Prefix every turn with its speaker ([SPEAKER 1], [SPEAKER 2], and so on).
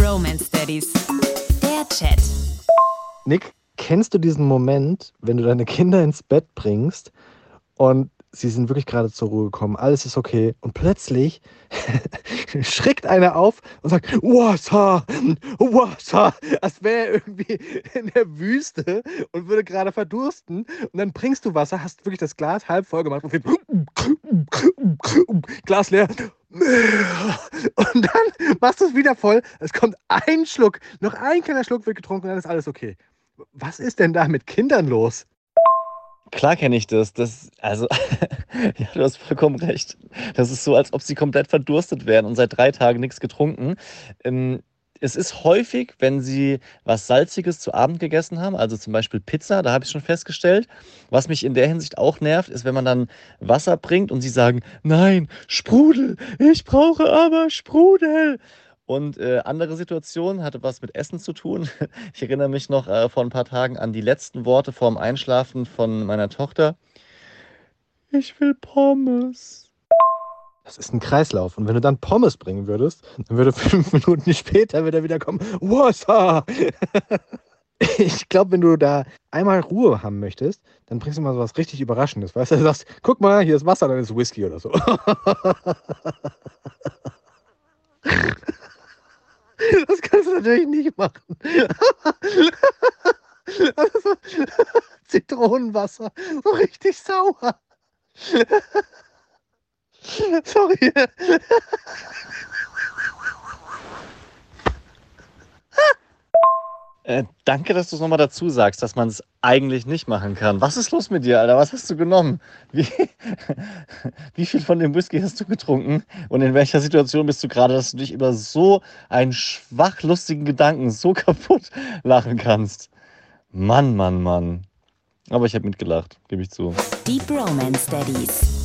[SPEAKER 1] Bromance Daddies. Der Chat.
[SPEAKER 2] Nick, kennst du diesen Moment, wenn du deine Kinder ins Bett bringst und sie sind wirklich gerade zur Ruhe gekommen, alles ist okay und plötzlich schreckt einer auf und sagt Wasser, Wasser, als wäre er irgendwie in der Wüste und würde gerade verdursten und dann bringst du Wasser, hast wirklich das Glas halb voll gemacht und Glas leer und dann machst du es wieder voll, es kommt ein Schluck, noch ein kleiner Schluck wird getrunken dann ist alles okay. Was ist denn da mit Kindern los?
[SPEAKER 3] Klar kenne ich das. das also, ja, du hast vollkommen recht. Das ist so, als ob sie komplett verdurstet wären und seit drei Tagen nichts getrunken. Ähm, es ist häufig, wenn sie was Salziges zu Abend gegessen haben, also zum Beispiel Pizza, da habe ich schon festgestellt. Was mich in der Hinsicht auch nervt, ist, wenn man dann Wasser bringt und sie sagen, nein, Sprudel, ich brauche aber Sprudel. Und äh, andere Situation hatte was mit Essen zu tun. Ich erinnere mich noch äh, vor ein paar Tagen an die letzten Worte vorm Einschlafen von meiner Tochter. Ich will Pommes.
[SPEAKER 2] Das ist ein Kreislauf. Und wenn du dann Pommes bringen würdest, dann würde fünf Minuten später wieder wieder kommen, Wasser! ich glaube, wenn du da einmal Ruhe haben möchtest, dann bringst du mal so was richtig Überraschendes. Weißt du, du sagst, guck mal, hier ist Wasser, dann ist Whisky oder so. Das kannst du natürlich nicht machen. Zitronenwasser, so richtig sauer. Sorry.
[SPEAKER 3] Äh, danke, dass du es nochmal dazu sagst, dass man es eigentlich nicht machen kann. Was ist los mit dir, Alter? Was hast du genommen? Wie, wie viel von dem Whisky hast du getrunken? Und in welcher Situation bist du gerade, dass du dich über so einen schwach lustigen Gedanken so kaputt lachen kannst? Mann, Mann, Mann. Aber ich habe mitgelacht, gebe ich zu.
[SPEAKER 1] Die Bromance Daddies.